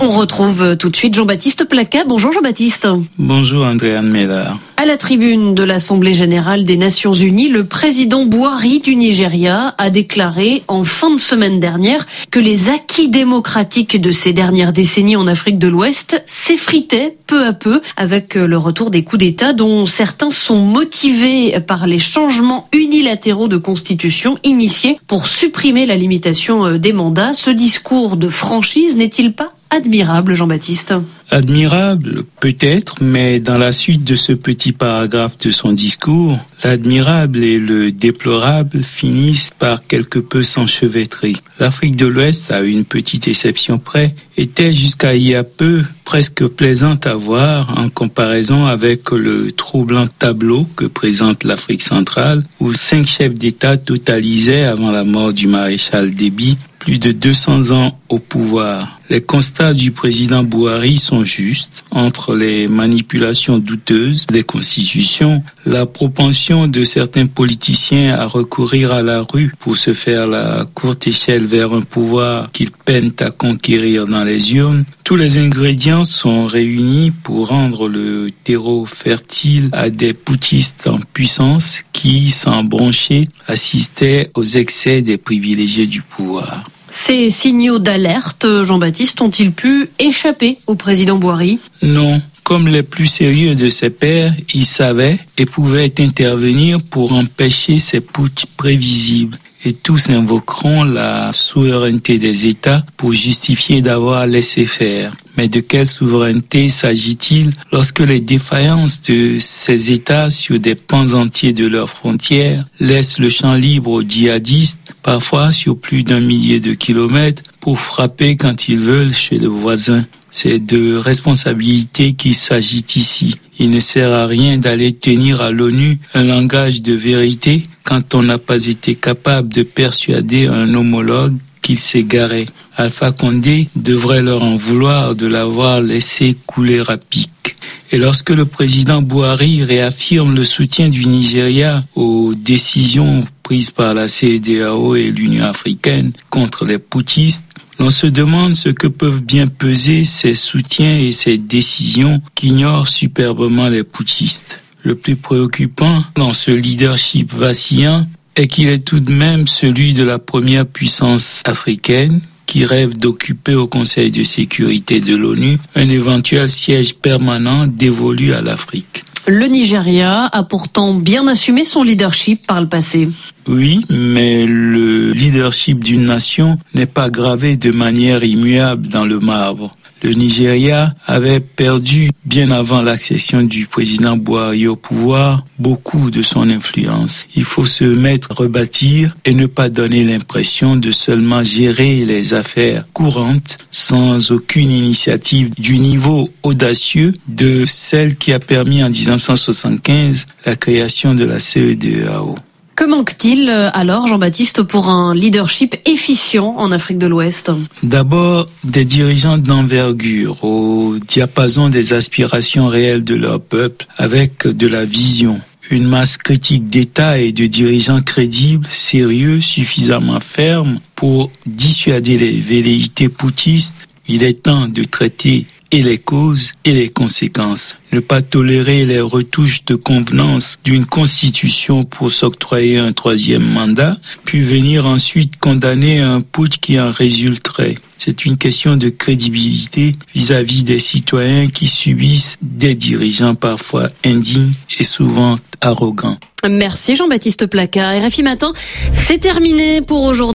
on retrouve tout de suite Jean-Baptiste Placa. Bonjour Jean-Baptiste. Bonjour Andréane Miller. À la tribune de l'Assemblée générale des Nations Unies, le président Bouhari du Nigeria a déclaré en fin de semaine dernière que les acquis démocratiques de ces dernières décennies en Afrique de l'Ouest s'effritaient peu à peu avec le retour des coups d'État dont certains sont motivés par les changements unilatéraux de constitution initiés pour supprimer la limitation des mandats. Ce discours de franchise n'est-il pas admirable, Jean-Baptiste Admirable, peut-être, mais dans la suite de ce petit paragraphe de son discours, l'admirable et le déplorable finissent par quelque peu s'enchevêtrer. L'Afrique de l'Ouest, à une petite exception près, était jusqu'à il y a peu presque plaisante à voir en comparaison avec le troublant tableau que présente l'Afrique centrale, où cinq chefs d'État totalisaient avant la mort du maréchal Déby plus de 200 ans au pouvoir. Les constats du président Bouhari sont justes. Entre les manipulations douteuses des constitutions, la propension de certains politiciens à recourir à la rue pour se faire la courte échelle vers un pouvoir qu'ils peinent à conquérir dans les urnes, tous les ingrédients sont réunis pour rendre le terreau fertile à des poutistes en puissance qui, sans broncher, assistaient aux excès des privilégiés du pouvoir. Ces signaux d'alerte, Jean-Baptiste, ont-ils pu échapper au président Boiry Non. Comme les plus sérieux de ses pairs, il savait et pouvait intervenir pour empêcher ces putsch prévisibles et tous invoqueront la souveraineté des États pour justifier d'avoir laissé faire. Mais de quelle souveraineté s'agit-il lorsque les défaillances de ces États sur des pans entiers de leurs frontières laissent le champ libre aux djihadistes, parfois sur plus d'un millier de kilomètres, pour frapper quand ils veulent chez le voisin? C'est de responsabilité qu'il s'agit ici. Il ne sert à rien d'aller tenir à l'ONU un langage de vérité quand on n'a pas été capable de persuader un homologue qu'il s'égarait. Alpha Condé devrait leur en vouloir de l'avoir laissé couler à pic. Et lorsque le président Bouhari réaffirme le soutien du Nigeria aux décisions prises par la CEDAO et l'Union africaine contre les putschistes, on se demande ce que peuvent bien peser ces soutiens et ces décisions qu'ignorent superbement les putschistes. Le plus préoccupant dans ce leadership vacillant est qu'il est tout de même celui de la première puissance africaine qui rêve d'occuper au Conseil de sécurité de l'ONU un éventuel siège permanent dévolu à l'Afrique. Le Nigeria a pourtant bien assumé son leadership par le passé. Oui, mais le leadership d'une nation n'est pas gravé de manière immuable dans le marbre. Le Nigeria avait perdu, bien avant l'accession du président Buhari au pouvoir, beaucoup de son influence. Il faut se mettre à rebâtir et ne pas donner l'impression de seulement gérer les affaires courantes sans aucune initiative du niveau audacieux de celle qui a permis en 1975 la création de la CEDEAO. Que manque-t-il alors, Jean-Baptiste, pour un leadership efficient en Afrique de l'Ouest? D'abord, des dirigeants d'envergure au diapason des aspirations réelles de leur peuple avec de la vision. Une masse critique d'État et de dirigeants crédibles, sérieux, suffisamment fermes pour dissuader les velléités poutistes. Il est temps de traiter et les causes et les conséquences. Ne pas tolérer les retouches de convenance d'une constitution pour s'octroyer un troisième mandat, puis venir ensuite condamner un putsch qui en résulterait. C'est une question de crédibilité vis-à-vis -vis des citoyens qui subissent des dirigeants parfois indignes et souvent arrogants. Merci Jean-Baptiste Placard. RFI Matin, c'est terminé pour aujourd'hui.